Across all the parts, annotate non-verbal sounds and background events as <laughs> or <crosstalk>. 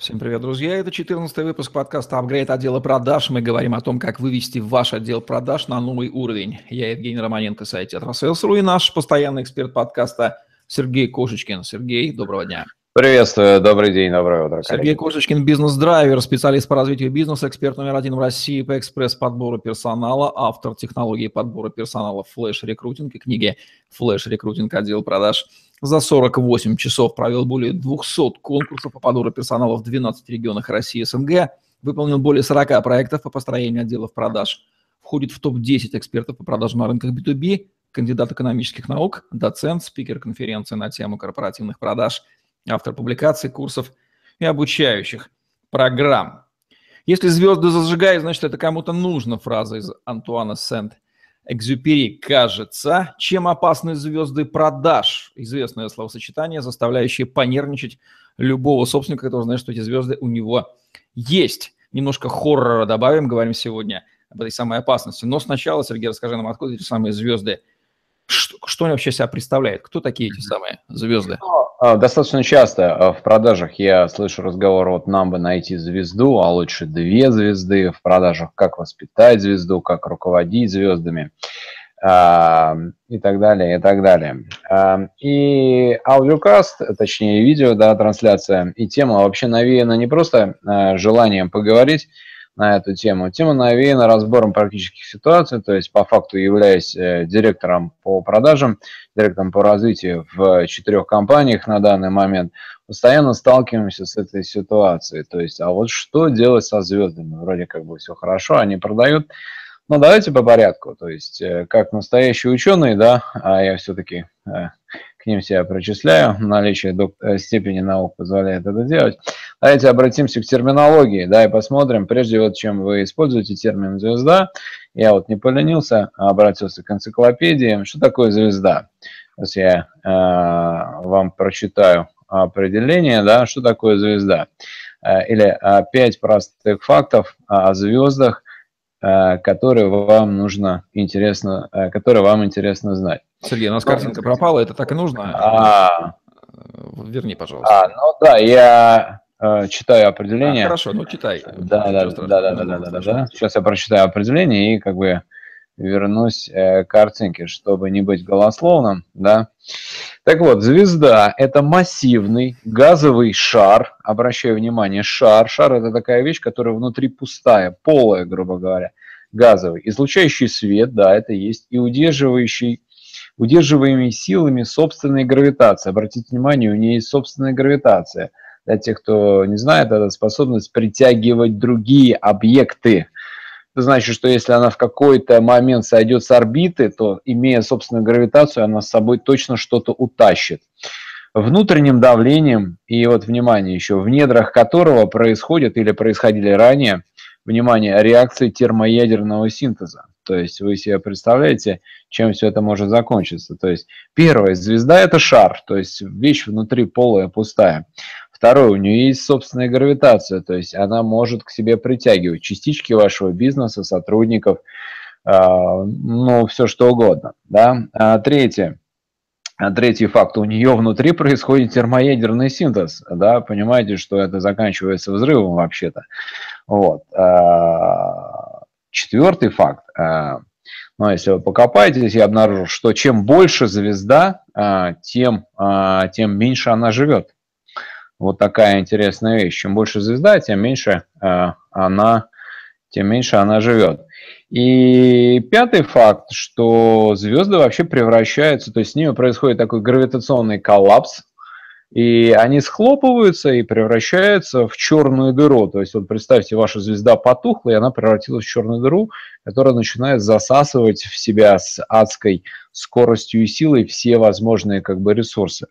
Всем привет, друзья. Это 14 выпуск подкаста «Апгрейд отдела продаж». Мы говорим о том, как вывести ваш отдел продаж на новый уровень. Я Евгений Романенко, сайт Atrasales.ru и наш постоянный эксперт подкаста Сергей Кошечкин. Сергей, доброго дня. Приветствую, добрый день, доброе утро. Сергей Кошечкин, бизнес-драйвер, специалист по развитию бизнеса, эксперт номер один в России по экспресс-подбору персонала, автор технологии подбора персонала Recruiting и книги Recruiting отдел продаж. За 48 часов провел более 200 конкурсов по подбору персонала в 12 регионах России и СНГ, выполнил более 40 проектов по построению отделов продаж, входит в топ-10 экспертов по продажам на рынках B2B, кандидат экономических наук, доцент, спикер конференции на тему корпоративных продаж – автор публикаций, курсов и обучающих программ. Если звезды зажигают, значит, это кому-то нужно, фраза из Антуана Сент Экзюпери, кажется. Чем опасны звезды продаж? Известное словосочетание, заставляющее понервничать любого собственника, который знает, что эти звезды у него есть. Немножко хоррора добавим, говорим сегодня об этой самой опасности. Но сначала, Сергей, расскажи нам, откуда эти самые звезды что, что они вообще себя представляют? Кто такие эти самые звезды? Ну, а, достаточно часто а, в продажах я слышу разговор, вот нам бы найти звезду, а лучше две звезды. В продажах как воспитать звезду, как руководить звездами а, и так далее, и так далее. И аудиокаст, точнее видео, да, трансляция, и тема вообще навеяна не просто желанием поговорить, на эту тему. Тема навеяна разбором практических ситуаций, то есть по факту являясь э, директором по продажам, директором по развитию в четырех компаниях на данный момент, постоянно сталкиваемся с этой ситуацией. То есть, а вот что делать со звездами? Вроде как бы все хорошо, они продают. Но давайте по порядку. То есть, э, как настоящий ученый, да, а я все-таки э, к ним себя причисляю, наличие степени наук позволяет это делать. Давайте обратимся к терминологии, да, и посмотрим, прежде вот чем вы используете термин «звезда», я вот не поленился, а обратился к энциклопедии. Что такое звезда? Сейчас я э, вам прочитаю определение, да, что такое звезда. Э, или э, пять простых фактов о звездах, э, которые вам нужно интересно, которые вам интересно знать. Сергей, у нас картинка пропала, это так и нужно? А, Верни, пожалуйста. А, ну да, я читаю определение. А, хорошо, ну читай. Да, да, да, да, да, да, да, да, да. Сейчас я прочитаю определение и как бы вернусь э, к картинке, чтобы не быть голословным, да. Так вот, звезда – это массивный газовый шар, обращаю внимание, шар. Шар – это такая вещь, которая внутри пустая, полая, грубо говоря, газовый. Излучающий свет, да, это есть, и удерживающий удерживаемый силами собственной гравитации. Обратите внимание, у нее есть собственная гравитация – для тех, кто не знает, это способность притягивать другие объекты. Это значит, что если она в какой-то момент сойдет с орбиты, то, имея собственную гравитацию, она с собой точно что-то утащит. Внутренним давлением, и вот, внимание, еще в недрах которого происходят или происходили ранее, внимание, реакции термоядерного синтеза. То есть вы себе представляете, чем все это может закончиться. То есть первое, звезда – это шар, то есть вещь внутри полая, пустая. Второе, у нее есть собственная гравитация, то есть она может к себе притягивать частички вашего бизнеса, сотрудников, э, ну, все что угодно. Да? А третье, а третий факт, у нее внутри происходит термоядерный синтез, да, понимаете, что это заканчивается взрывом вообще-то. Вот. А, четвертый факт, а, ну, если вы покопаетесь, я обнаружил, что чем больше звезда, тем, тем меньше она живет. Вот такая интересная вещь. Чем больше звезда, тем меньше э, она, тем меньше она живет. И пятый факт, что звезды вообще превращаются, то есть с ними происходит такой гравитационный коллапс, и они схлопываются и превращаются в черную дыру. То есть вот представьте, ваша звезда потухла, и она превратилась в черную дыру, которая начинает засасывать в себя с адской скоростью и силой все возможные как бы ресурсы.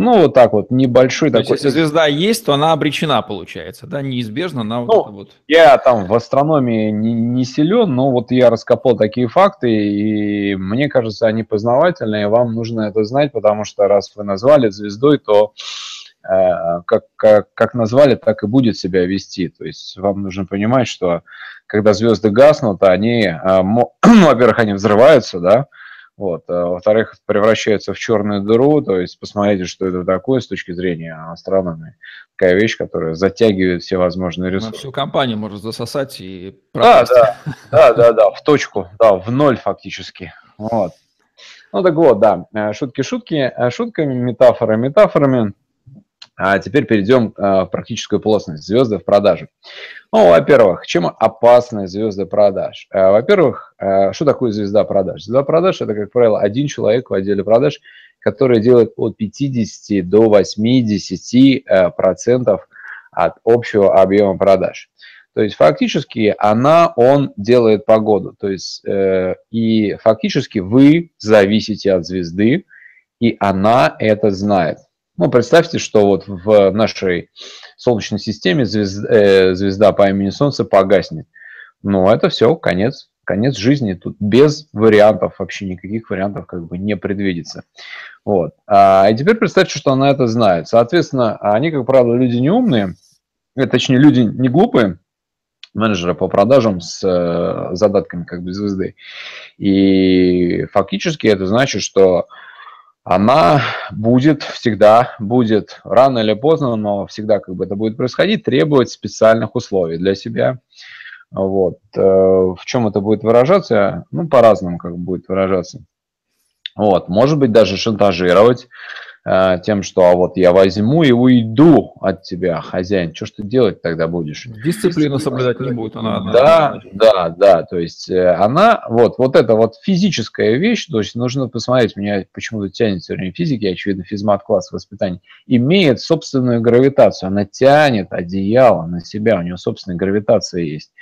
Ну, вот так вот, небольшой то такой. Есть, если звезда есть, то она обречена, получается, да, неизбежно на вот ну, это вот. Я там в астрономии не, не силен, но вот я раскопал такие факты, и мне кажется, они познавательные, вам нужно это знать, потому что раз вы назвали звездой, то э, как, как, как назвали, так и будет себя вести. То есть вам нужно понимать, что когда звезды гаснут, они, э, <clears throat> во-первых, они взрываются, да, Вот. А, во-вторых, превращается в черную дыру, то есть посмотрите, что это такое с точки зрения астрономии. Такая вещь, которая затягивает все возможные ресурсы. На всю компанию может засосать и пропасть. Да, да, <laughs> да, да, да, в точку, да, в ноль фактически. Вот. Ну так вот, да, э, шутки-шутки, э, шутками, метафоры метафорами. А теперь перейдем э, в практическую плотность. Звезды в продаже. Ну, во-первых, чем опасны звезды продаж? Во-первых, что такое звезда продаж? Звезда продаж – это, как правило, один человек в отделе продаж, который делает от 50 до 80 процентов от общего объема продаж. То есть фактически она, он делает погоду. То есть э, и фактически вы зависите от звезды, и она это знает. Ну, представьте, что вот в нашей Солнечной системе звезда, э, звезда по имени Солнце погаснет. Ну, это все, конец, конец жизни. Тут без вариантов, вообще никаких вариантов как бы не предвидится. Вот. А, и теперь представьте, что она это знает. Соответственно, они, как правило, люди не умные, э, точнее, люди не глупые, менеджера по продажам с э, задатками как бы звезды. И фактически это значит, что она будет всегда, будет рано или поздно, но всегда как бы это будет происходить, требовать специальных условий для себя. Вот. Э, в чем это будет выражаться? Ну, по-разному как будет выражаться. Вот. Может быть, даже шантажировать, тем, что а вот я возьму и уйду от тебя, хозяин, что ж ты делать тогда будешь? Дисциплину соблюдать не будет она. Да, да, да, то есть э, она, вот, вот эта вот физическая вещь, то есть нужно посмотреть, меня почему-то тянет все время физики, очевидно, физмат-класс воспитания, имеет собственную гравитацию, она тянет одеяло на себя, у нее собственная гравитация есть,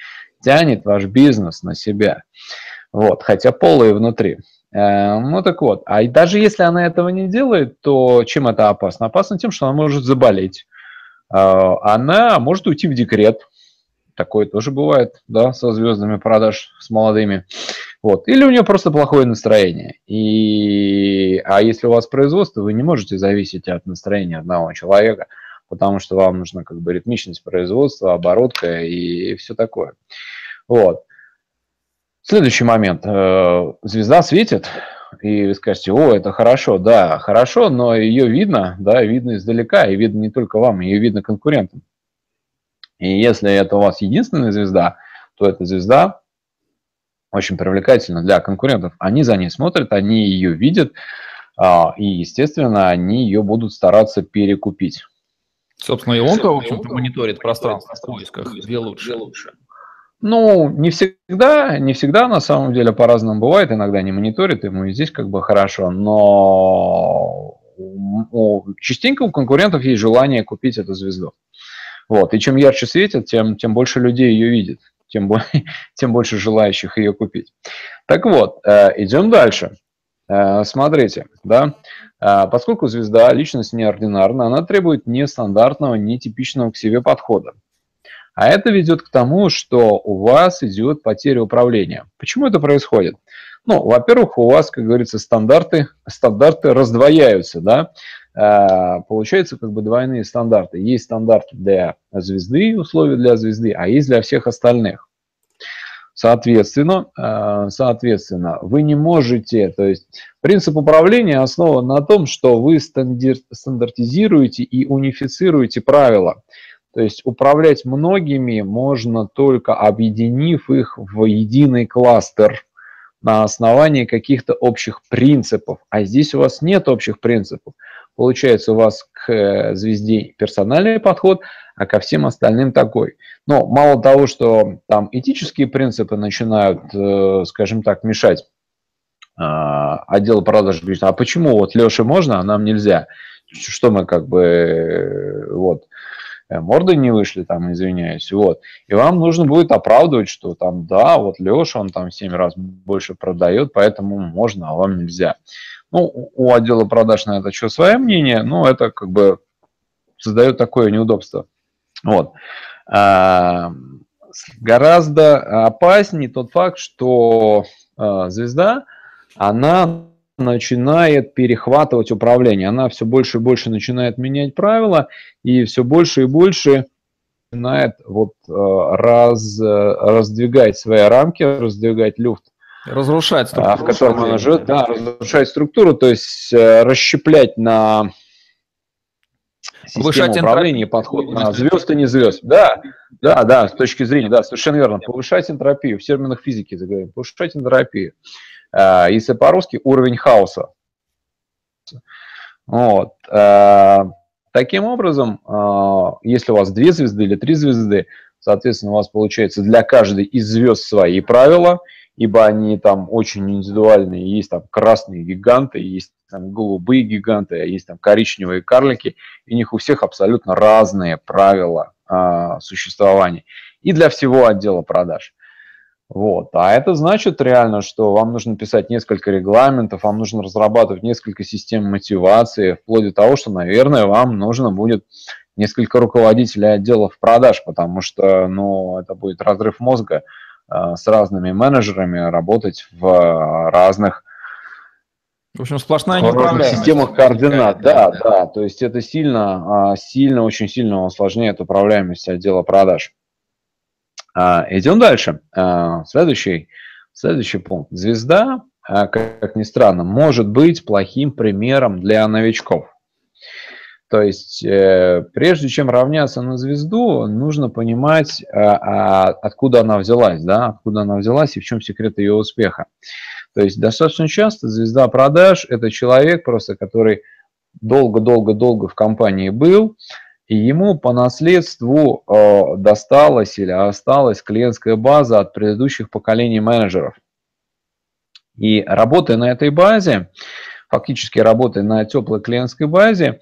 тянет ваш бизнес на себя, вот, хотя полые внутри. Э, ну так вот, а даже если она этого не делает, то чем это опасно? Опасно тем, что она может заболеть. Э, она может уйти в декрет. Такое тоже бывает, да, со звездами продаж, с молодыми. Вот. Или у нее просто плохое настроение. И... А если у вас производство, вы не можете зависеть от настроения одного человека, потому что вам нужна как бы ритмичность производства, оборотка и все такое. Вот. Следующий момент. Э, звезда светит, и вы скажете, о, это хорошо, да, хорошо, но ее видно, да, видно издалека, и видно не только вам, ее видно конкурентам. И если это у вас единственная звезда, то эта звезда очень привлекательна для конкурентов. Они за ней смотрят, они ее видят, а, и, естественно, они ее будут стараться перекупить. Собственно, и он-то, в общем-то, мониторит пространство в поисках, где лучше. Где лучше. Ну, не всегда, не всегда на самом деле по-разному бывает, иногда не мониторит, ему и здесь как бы хорошо, но частенько у конкурентов есть желание купить эту звезду. Вот, и чем ярче светит, тем, тем больше людей ее видит, тем, более, <laughs> тем больше желающих ее купить. Так вот, э, идем дальше. Э, смотрите, да, э, поскольку звезда личность неординарна, она требует нестандартного, нетипичного к себе подхода. А это ведет к тому, что у вас идет потеря управления. Почему это происходит? Ну, во-первых, у вас, как говорится, стандарты, стандарты раздвояются, да, а, получается как бы двойные стандарты. Есть стандарты для звезды, условия для звезды, а есть для всех остальных. Соответственно, а, соответственно, вы не можете, то есть принцип управления основан на том, что вы стандартизируете и унифицируете правила. То есть управлять многими можно только объединив их в единый кластер на основании каких-то общих принципов. А здесь у вас нет общих принципов. Получается, у вас к э, звезде персональный подход, а ко всем остальным такой. Но мало того, что там этические принципы начинают, э, скажем так, мешать а, отдел продаж говорит, а почему вот Леше можно, а нам нельзя? Что мы как бы э, вот морды не вышли, там, извиняюсь, вот. И вам нужно будет оправдывать, что там, да, вот Леша, он там в 7 раз больше продает, поэтому можно, а вам нельзя. Ну, у отдела продаж на это что, свое мнение, но это как бы создает такое неудобство. Вот. А, гораздо опаснее тот факт, что а, звезда, она начинает перехватывать управление. Она все больше и больше начинает менять правила и все больше и больше начинает вот э, раз, раздвигать свои рамки, раздвигать люфт Разрушать структуру. А, в котором она живет, да, разрушать структуру, то есть э, расщеплять на систему управления подход на звезд и не звезд. Да, да, да, с точки зрения, да, совершенно верно. Повышать энтропию, в терминах физики заговорим, повышать энтропию. А, если по-русски, уровень хаоса. Вот. А, таким образом, если у вас две звезды или три звезды, соответственно, у вас получается для каждой из звезд свои правила – ибо они там очень индивидуальные. Есть там красные гиганты, есть там голубые гиганты, а есть там коричневые карлики, и у них у всех абсолютно разные правила а, существования. И для всего отдела продаж. Вот. А это значит реально, что вам нужно писать несколько регламентов, вам нужно разрабатывать несколько систем мотивации, вплоть до того, что, наверное, вам нужно будет несколько руководителей отделов продаж, потому что ну, это будет разрыв мозга Э, с разными менеджерами работать в э, разных в общем, сплошная системах координат. Да, да, да. То есть это сильно, а, сильно, очень сильно усложняет управляемость отдела продаж. А, идем дальше. А, следующий, следующий пункт. Звезда, как ни странно, может быть плохим примером для новичков. То есть, э, прежде чем равняться на звезду, нужно понимать, а, а, откуда она взялась, да, откуда она взялась и в чем секрет ее успеха. То есть, достаточно часто звезда продаж – это человек просто, который долго-долго-долго в компании был, и ему по наследству э, досталась или осталась клиентская база от предыдущих поколений менеджеров. И работая на этой базе, фактически работая на теплой клиентской базе,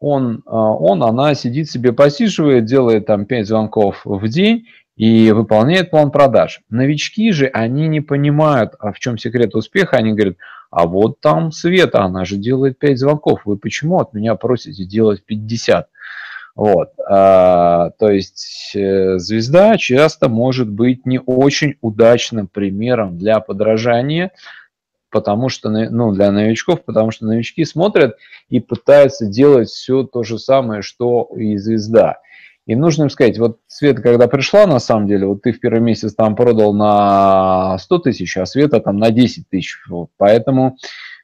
он, а, он, она сидит себе, посиживает, делает там 5 звонков в день и выполняет план продаж. Новички же, они не понимают, а в чем секрет успеха. Они говорят, а вот там Света, она же делает 5 звонков. Вы почему от меня просите делать 50? Вот, а, то есть э, звезда часто может быть не очень удачным примером для подражания, потому что, ну, для новичков, потому что новички смотрят и пытаются делать все то же самое, что и звезда. И нужно им сказать, вот Света, когда пришла, на самом деле, вот ты в первый месяц там продал на 100 тысяч, а Света там на 10 тысяч. Вот. Поэтому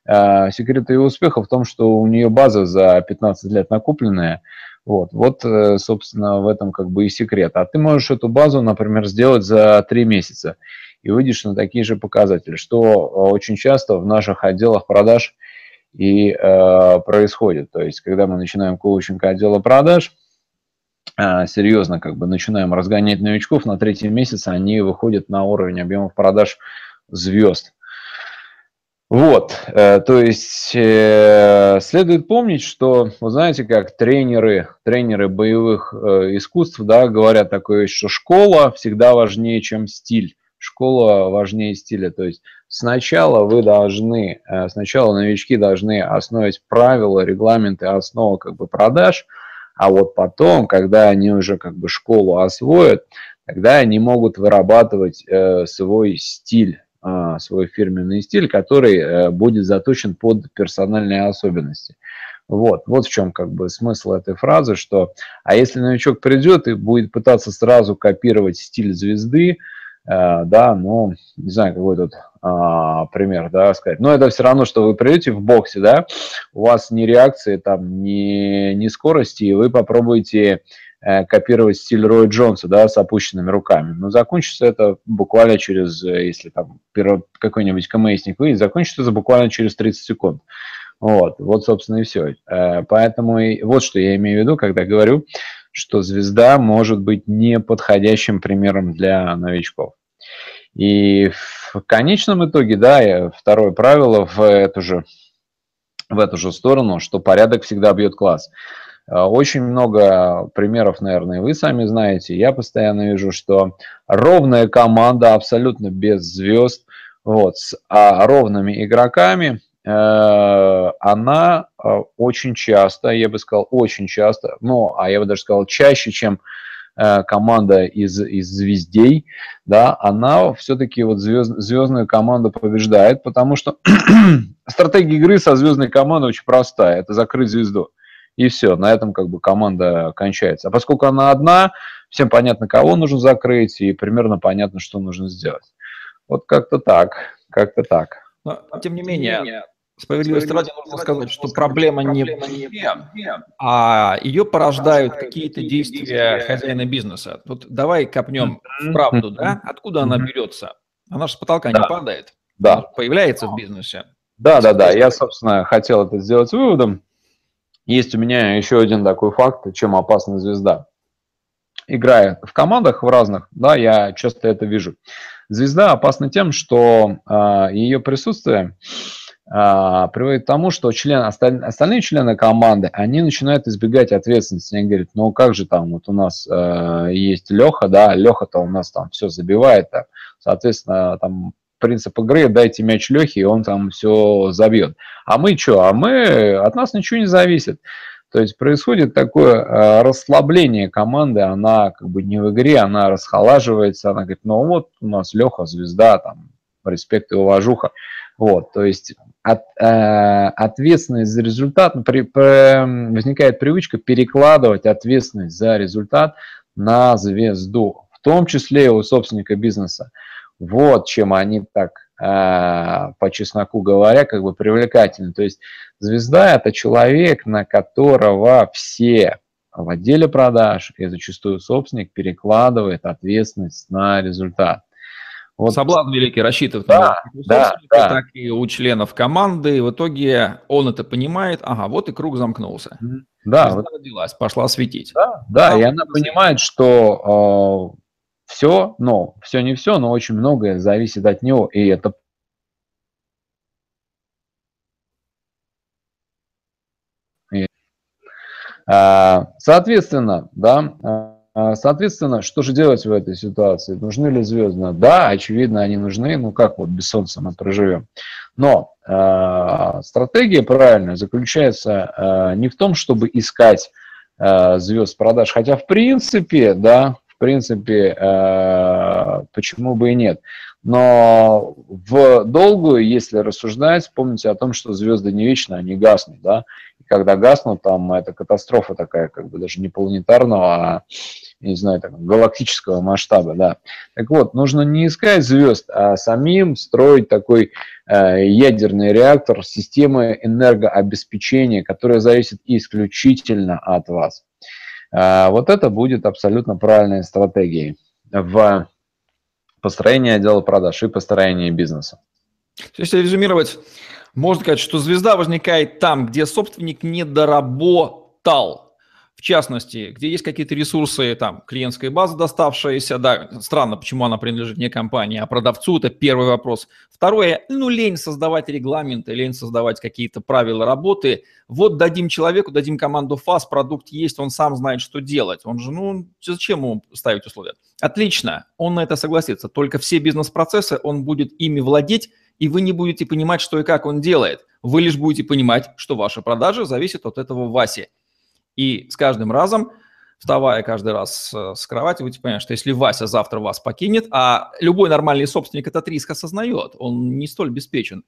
э, секрет ее успеха в том, что у нее база за 15 лет накупленная. Вот, вот, э, собственно, в этом как бы и секрет. А ты можешь эту базу, например, сделать за 3 месяца и выйдешь на такие же показатели, что э, очень часто в наших отделах продаж и э, происходит. То есть, когда мы начинаем коучинг отдела продаж, э, серьезно как бы начинаем разгонять новичков, на третий месяц они выходят на уровень объемов продаж звезд. Вот, э, то есть э, следует помнить, что, вы знаете, как тренеры, тренеры боевых э, искусств, да, говорят такое, что школа всегда важнее, чем стиль школа важнее стиля. То есть сначала вы должны, сначала новички должны основать правила, регламенты, основы как бы продаж, а вот потом, когда они уже как бы школу освоят, тогда они могут вырабатывать свой стиль, свой фирменный стиль, который э, будет заточен под персональные особенности. Вот, вот в чем как бы смысл этой фразы, что а если новичок придет и будет пытаться сразу копировать стиль звезды, да, ну, не знаю, какой тут а, пример, да, сказать. Но это все равно, что вы придете в боксе, да, у вас ни реакции, там, ни, ни скорости, и вы попробуете э, копировать стиль Роя Джонса, да, с опущенными руками. Но закончится это буквально через, э, если там какой-нибудь КМСник вы, закончится это буквально через 30 секунд. Вот, вот, собственно, и все. Э, поэтому и, вот что я имею в виду, когда говорю, что звезда может быть неподходящим примером для новичков. И в конечном итоге, да, второе правило в эту же, в эту же сторону, что порядок всегда бьет класс. А, очень много примеров, наверное, вы сами знаете. Я постоянно вижу, что ровная команда абсолютно без звезд, вот, с а, ровными игроками – она э, очень часто, я бы сказал, очень часто, ну, а я бы даже сказал, чаще, чем э, команда из, из звездей, да, она все-таки вот звезд, звездную команду побеждает, потому что <clears throat> стратегия игры со звездной командой очень простая, это закрыть звезду. И все, на этом как бы команда кончается. А поскольку она одна, всем понятно, кого нужно закрыть, и примерно понятно, что нужно сделать. Вот как-то так. как-то так. Но, тем не менее, справедливости ради нужно сказать, что проблема не в а ее порождают какие-то действия хозяина бизнеса. Тут давай копнем в правду, да? Откуда она берется? Она же с потолка не падает. Да. Появляется в бизнесе. Да, да, да. Я, собственно, хотел это сделать выводом. Есть у меня еще один такой факт, чем опасна звезда. Играя в командах в разных, да, я часто это вижу. Звезда опасна тем, что э, ее присутствие э, приводит к тому, что член, осталь, остальные члены команды, они начинают избегать ответственности. Они говорят, ну как же там, вот у нас э, есть Леха, да, Леха-то у нас там все забивает, -то. соответственно, там принцип игры, дайте мяч Лехе, и он там все забьет. А мы что? А мы, от нас ничего не зависит. То есть происходит такое э, расслабление команды, она как бы не в игре, она расхолаживается, она говорит, ну вот у нас Леха, звезда, там, респект и уважуха. Вот, то есть от, э, ответственность за результат, при, при, возникает привычка перекладывать ответственность за результат на звезду, в том числе и у собственника бизнеса. Вот чем они так, э, по чесноку говоря, как бы привлекательны. То есть звезда – это человек, на которого все в отделе продаж и зачастую собственник перекладывает ответственность на результат. Вот. Соблазн великий рассчитывает да, на да, да. так и у членов команды. И в итоге он это понимает. Ага, вот и круг замкнулся. Да. Вот. родилась, пошла светить. Да, да, и она понимает, что э, все, но все не все, но очень многое зависит от него, и это а, Соответственно, да, а, соответственно, что же делать в этой ситуации? Нужны ли звезды? Да, очевидно, они нужны. Ну как вот без солнца мы проживем? Но э, стратегия правильная заключается э, не в том, чтобы искать э, звезд продаж, хотя в принципе, да, в принципе, э, почему бы и нет. Но в долгую, если рассуждать, помните о том, что звезды не вечны, они гаснут, да, когда гаснут, там это катастрофа такая, как бы даже не планетарного, а, не знаю, так, галактического масштаба, да. Так вот, нужно не искать звезд, а самим строить такой э, ядерный реактор системы энергообеспечения, которая зависит исключительно от вас. А, вот это будет абсолютно правильной стратегией в построении отдела продаж и построении бизнеса. Если резюмировать, можно сказать, что звезда возникает там, где собственник не доработал в частности, где есть какие-то ресурсы, там, клиентская база доставшаяся, да, странно, почему она принадлежит не компании, а продавцу, это первый вопрос. Второе, ну, лень создавать регламенты, лень создавать какие-то правила работы. Вот дадим человеку, дадим команду ФАС, продукт есть, он сам знает, что делать. Он же, ну, зачем ему ставить условия? Отлично, он на это согласится, только все бизнес-процессы он будет ими владеть, и вы не будете понимать, что и как он делает. Вы лишь будете понимать, что ваша продажа зависит от этого Васи. И с каждым разом, вставая каждый раз с кровати, вы понимаете, что если Вася завтра вас покинет, а любой нормальный собственник этот риск осознает, он не столь обеспечен.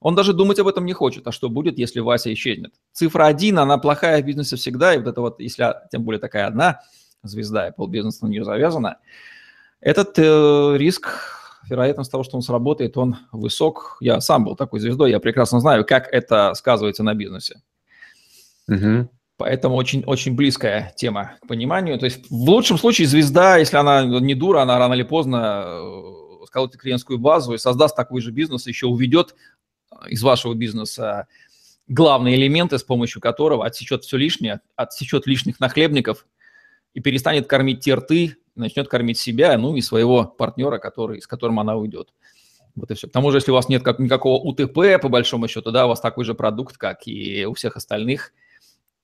Он даже думать об этом не хочет, а что будет, если Вася исчезнет. Цифра один, она плохая в бизнесе всегда, и вот это вот, если тем более такая одна звезда, и полбизнеса на нее завязана, этот э, риск, вероятность того, что он сработает, он высок. Я сам был такой звездой, я прекрасно знаю, как это сказывается на бизнесе. Угу. Поэтому очень, очень близкая тема к пониманию. То есть в лучшем случае звезда, если она не дура, она рано или поздно э, сколотит клиентскую базу и создаст такой же бизнес, еще уведет из вашего бизнеса главные элементы, с помощью которого отсечет все лишнее, отсечет лишних нахлебников и перестанет кормить те рты, начнет кормить себя, ну и своего партнера, который, с которым она уйдет. Вот и все. К тому же, если у вас нет как, никакого УТП, по большому счету, да, у вас такой же продукт, как и у всех остальных –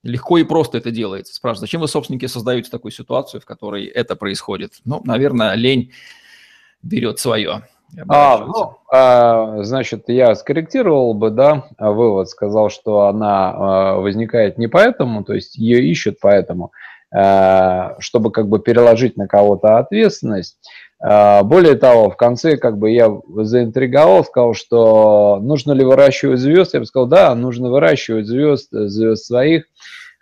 Легко и просто это делается. Спрашивают, зачем вы, собственники, создаете такую ситуацию, в которой это происходит? Ну, наверное, лень берет свое. А, ну, а, значит, я скорректировал бы, да, вывод, сказал, что она а, возникает не поэтому, то есть ее ищут поэтому, чтобы как бы переложить на кого-то ответственность. А, более того, в конце как бы я заинтриговал, сказал, что нужно ли выращивать звезд. Я бы сказал, да, нужно выращивать звезд, звезд своих.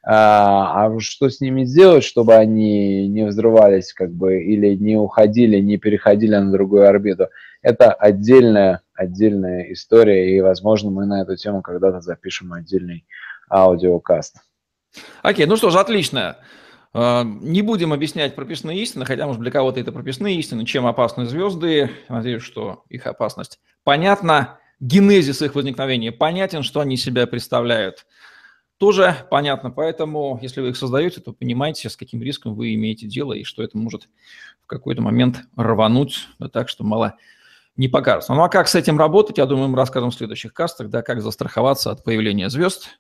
А, а что с ними сделать, чтобы они не взрывались, как бы, или не уходили, не переходили на другую орбиту? Это отдельная, отдельная история, и, возможно, мы на эту тему когда-то запишем отдельный аудиокаст. Окей, ну что ж, отлично. А, не будем объяснять прописные истины, хотя, может, для кого-то это прописные истины, чем опасны звезды. Надеюсь, что их опасность понятна. Генезис их возникновения понятен, что они себя представляют – тоже понятно. Поэтому, если вы их создаете, то понимаете, с каким риском вы имеете дело и что это может в какой-то момент рвануть, да так, что мало не покажется. Ну а как с этим работать, я думаю, мы расскажем в следующих кастах, да, как застраховаться от появления звезд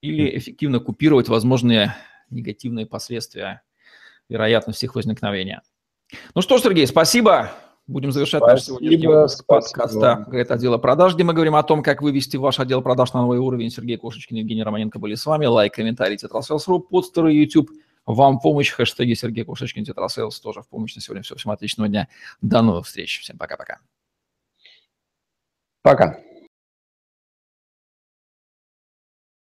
или эффективно купировать возможные негативные последствия вероятности их возникновения. Ну что ж, Сергей, спасибо. Будем завершать спасибо, наш сегодняшний выпуск подкаста «Это отдела продаж», где мы говорим о том, как вывести ваш отдел продаж на новый уровень. Сергей Кошечкин и Евгений Романенко были с вами. Лайк, комментарий, тетрасселс.ру, подстеры, YouTube. Вам помощь, хэштеги Сергей Кошечкин, тетрасселс тоже в помощь на сегодня. Все, всем отличного дня. До новых встреч. Всем пока-пока. Пока. -пока. пока.